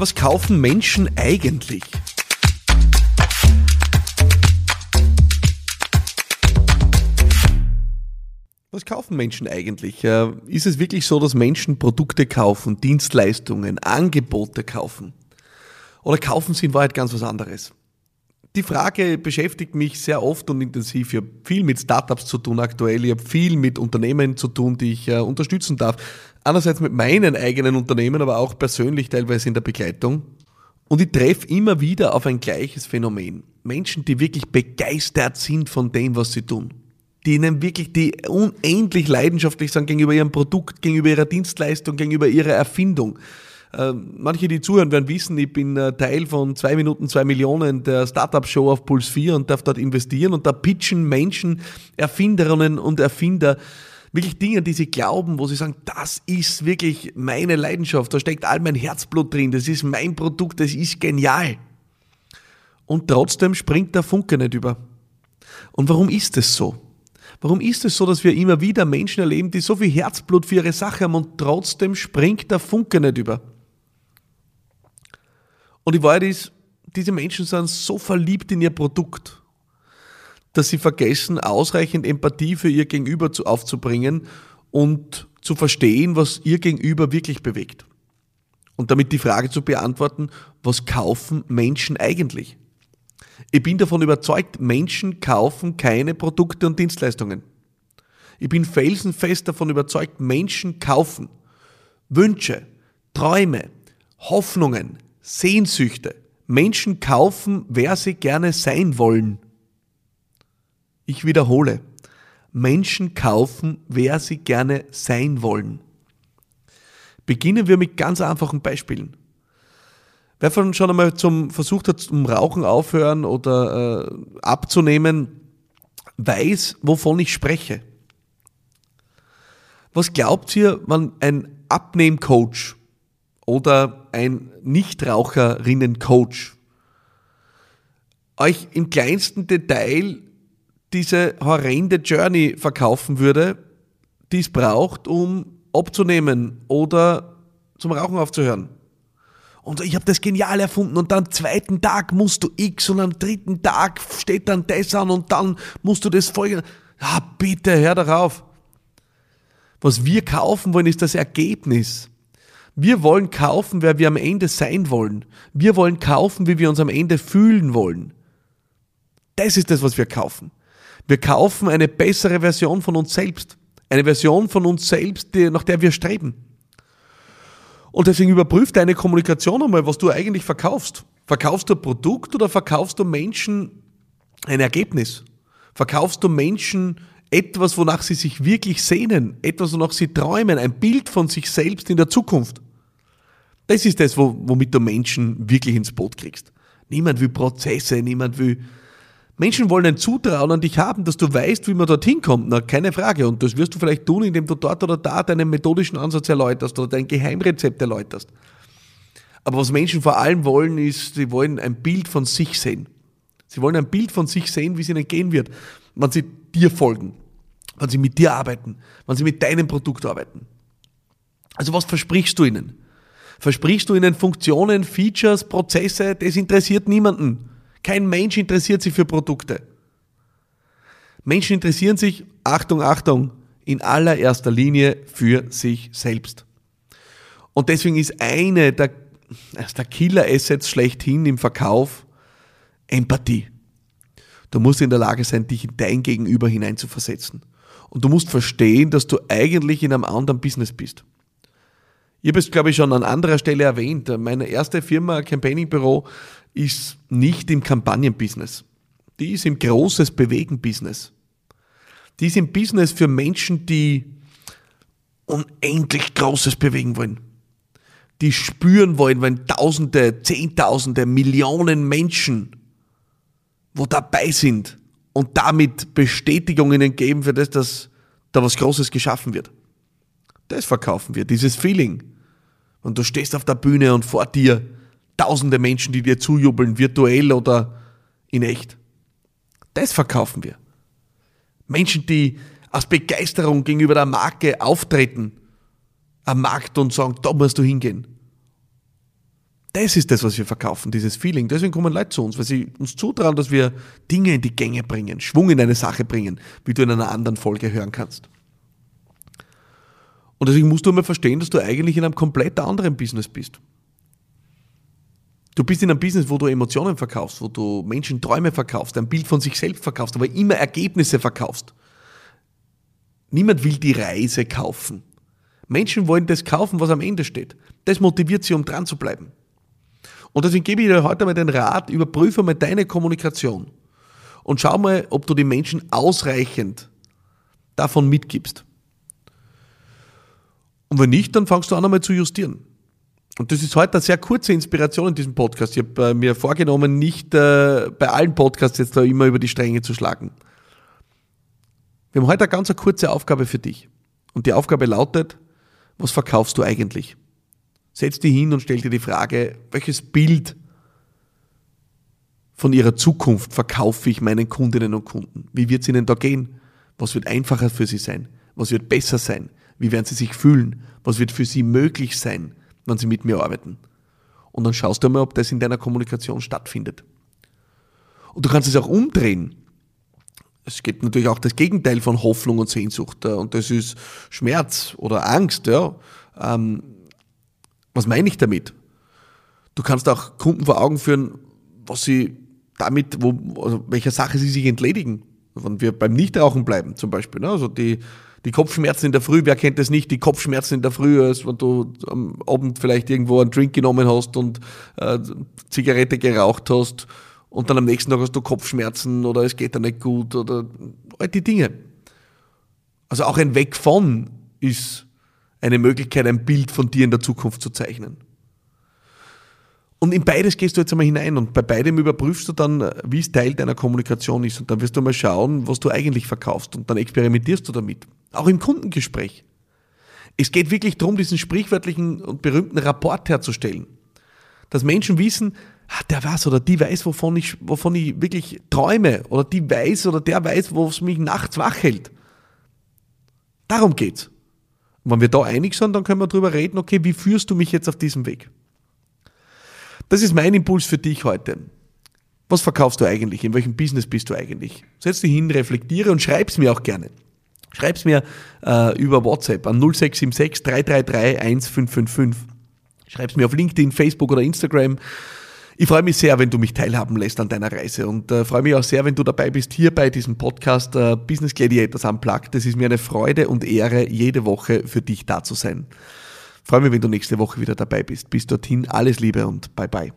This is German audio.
Was kaufen Menschen eigentlich? Was kaufen Menschen eigentlich? Äh, ist es wirklich so, dass Menschen Produkte kaufen, Dienstleistungen, Angebote kaufen? Oder kaufen sie in Wahrheit ganz was anderes? Die Frage beschäftigt mich sehr oft und intensiv. Ich habe viel mit Startups zu tun aktuell. Ich habe viel mit Unternehmen zu tun, die ich äh, unterstützen darf. Einerseits mit meinen eigenen Unternehmen, aber auch persönlich teilweise in der Begleitung. Und ich treffe immer wieder auf ein gleiches Phänomen. Menschen, die wirklich begeistert sind von dem, was sie tun. Die ihnen wirklich, die unendlich leidenschaftlich sind gegenüber ihrem Produkt, gegenüber ihrer Dienstleistung, gegenüber ihrer Erfindung. Äh, manche, die zuhören, werden wissen, ich bin äh, Teil von zwei Minuten, zwei Millionen der Startup-Show auf Puls 4 und darf dort investieren und da pitchen Menschen, Erfinderinnen und Erfinder wirklich Dinge, die sie glauben, wo sie sagen, das ist wirklich meine Leidenschaft, da steckt all mein Herzblut drin, das ist mein Produkt, das ist genial. Und trotzdem springt der Funke nicht über. Und warum ist es so? Warum ist es so, dass wir immer wieder Menschen erleben, die so viel Herzblut für ihre Sache haben und trotzdem springt der Funke nicht über? Und die Wahrheit ist, diese Menschen sind so verliebt in ihr Produkt, dass sie vergessen, ausreichend Empathie für ihr Gegenüber aufzubringen und zu verstehen, was ihr Gegenüber wirklich bewegt. Und damit die Frage zu beantworten, was kaufen Menschen eigentlich? Ich bin davon überzeugt, Menschen kaufen keine Produkte und Dienstleistungen. Ich bin felsenfest davon überzeugt, Menschen kaufen Wünsche, Träume, Hoffnungen, Sehnsüchte. Menschen kaufen, wer sie gerne sein wollen. Ich wiederhole, Menschen kaufen, wer sie gerne sein wollen. Beginnen wir mit ganz einfachen Beispielen. Wer von schon einmal zum versucht hat, zum Rauchen aufhören oder äh, abzunehmen, weiß, wovon ich spreche. Was glaubt ihr, wenn ein Abnehmcoach oder ein Nichtraucherinnen-Coach euch im kleinsten Detail diese horrende Journey verkaufen würde, die es braucht, um abzunehmen oder zum Rauchen aufzuhören. Und ich habe das genial erfunden und am zweiten Tag musst du X und am dritten Tag steht dann das an und dann musst du das folgen. Ja, bitte, hör darauf. Was wir kaufen wollen, ist das Ergebnis. Wir wollen kaufen, wer wir am Ende sein wollen. Wir wollen kaufen, wie wir uns am Ende fühlen wollen. Das ist das, was wir kaufen. Wir kaufen eine bessere Version von uns selbst. Eine Version von uns selbst, die, nach der wir streben. Und deswegen überprüf deine Kommunikation einmal, was du eigentlich verkaufst. Verkaufst du ein Produkt oder verkaufst du Menschen ein Ergebnis? Verkaufst du Menschen etwas, wonach sie sich wirklich sehnen, etwas, wonach sie träumen, ein Bild von sich selbst in der Zukunft. Das ist das, womit du Menschen wirklich ins Boot kriegst. Niemand will Prozesse, niemand will. Menschen wollen ein Zutrauen an dich haben, dass du weißt, wie man dorthin kommt. Na, keine Frage. Und das wirst du vielleicht tun, indem du dort oder da deinen methodischen Ansatz erläuterst oder dein Geheimrezept erläuterst. Aber was Menschen vor allem wollen, ist, sie wollen ein Bild von sich sehen. Sie wollen ein Bild von sich sehen, wie es ihnen gehen wird, wenn sie dir folgen wenn sie mit dir arbeiten, wenn sie mit deinem Produkt arbeiten. Also was versprichst du ihnen? Versprichst du ihnen Funktionen, Features, Prozesse? Das interessiert niemanden. Kein Mensch interessiert sich für Produkte. Menschen interessieren sich, Achtung, Achtung, in allererster Linie für sich selbst. Und deswegen ist eine der, der Killer-Assets schlechthin im Verkauf Empathie. Du musst in der Lage sein, dich in dein Gegenüber hineinzuversetzen. Und du musst verstehen, dass du eigentlich in einem anderen Business bist. Ich habe es, glaube ich, schon an anderer Stelle erwähnt. Meine erste Firma, Campaigning Büro, ist nicht im Kampagnenbusiness. Die ist im großes Bewegen-Business. Die ist im Business für Menschen, die unendlich Großes bewegen wollen. Die spüren wollen, wenn Tausende, Zehntausende, Millionen Menschen wo dabei sind und damit Bestätigungen geben für das, dass da was Großes geschaffen wird. Das verkaufen wir, dieses Feeling. Und du stehst auf der Bühne und vor dir tausende Menschen, die dir zujubeln, virtuell oder in echt. Das verkaufen wir. Menschen, die aus Begeisterung gegenüber der Marke auftreten am Markt und sagen, da musst du hingehen. Das ist das, was wir verkaufen, dieses Feeling. Deswegen kommen Leute zu uns, weil sie uns zutrauen, dass wir Dinge in die Gänge bringen, Schwung in eine Sache bringen, wie du in einer anderen Folge hören kannst. Und deswegen musst du immer verstehen, dass du eigentlich in einem komplett anderen Business bist. Du bist in einem Business, wo du Emotionen verkaufst, wo du Menschen Träume verkaufst, ein Bild von sich selbst verkaufst, aber immer Ergebnisse verkaufst. Niemand will die Reise kaufen. Menschen wollen das kaufen, was am Ende steht. Das motiviert sie, um dran zu bleiben. Und deswegen gebe ich dir heute mal den Rat, überprüfe mal deine Kommunikation und schau mal, ob du die Menschen ausreichend davon mitgibst. Und wenn nicht, dann fangst du an einmal zu justieren. Und das ist heute eine sehr kurze Inspiration in diesem Podcast. Ich habe äh, mir vorgenommen, nicht äh, bei allen Podcasts jetzt da immer über die Stränge zu schlagen. Wir haben heute eine ganz kurze Aufgabe für dich. Und die Aufgabe lautet, was verkaufst du eigentlich? Setz dich hin und stell dir die Frage, welches Bild von ihrer Zukunft verkaufe ich meinen Kundinnen und Kunden? Wie wird es ihnen da gehen? Was wird einfacher für sie sein? Was wird besser sein? Wie werden sie sich fühlen? Was wird für sie möglich sein, wenn sie mit mir arbeiten? Und dann schaust du mal, ob das in deiner Kommunikation stattfindet. Und du kannst es auch umdrehen. Es gibt natürlich auch das Gegenteil von Hoffnung und Sehnsucht. Und das ist Schmerz oder Angst. Ja. Ähm, was meine ich damit? Du kannst auch Kunden vor Augen führen, was sie damit, wo, also welcher Sache sie sich entledigen. Wenn wir beim Nichtrauchen bleiben, zum Beispiel. Ne? Also die, die Kopfschmerzen in der Früh, wer kennt das nicht? Die Kopfschmerzen in der Früh, als wenn du am Abend vielleicht irgendwo einen Drink genommen hast und äh, Zigarette geraucht hast und dann am nächsten Tag hast du Kopfschmerzen oder es geht dir nicht gut oder all die Dinge. Also auch ein Weg von ist eine Möglichkeit, ein Bild von dir in der Zukunft zu zeichnen. Und in beides gehst du jetzt einmal hinein und bei beidem überprüfst du dann, wie es Teil deiner Kommunikation ist. Und dann wirst du mal schauen, was du eigentlich verkaufst und dann experimentierst du damit. Auch im Kundengespräch. Es geht wirklich darum, diesen sprichwörtlichen und berühmten Rapport herzustellen. Dass Menschen wissen, ah, der weiß oder die weiß, wovon ich, wovon ich wirklich träume oder die weiß oder der weiß, wo es mich nachts wach hält. Darum geht's. Und wenn wir da einig sind, dann können wir darüber reden, okay, wie führst du mich jetzt auf diesem Weg? Das ist mein Impuls für dich heute. Was verkaufst du eigentlich? In welchem Business bist du eigentlich? Setz dich hin, reflektiere und schreib's mir auch gerne. Schreib's mir äh, über WhatsApp an 0676 333 1555. Schreib's mir auf LinkedIn, Facebook oder Instagram. Ich freue mich sehr, wenn du mich teilhaben lässt an deiner Reise und äh, freue mich auch sehr, wenn du dabei bist hier bei diesem Podcast äh, Business Gladiators Unplugged. Es ist mir eine Freude und Ehre, jede Woche für dich da zu sein. Freue mich, wenn du nächste Woche wieder dabei bist. Bis dorthin alles Liebe und bye bye.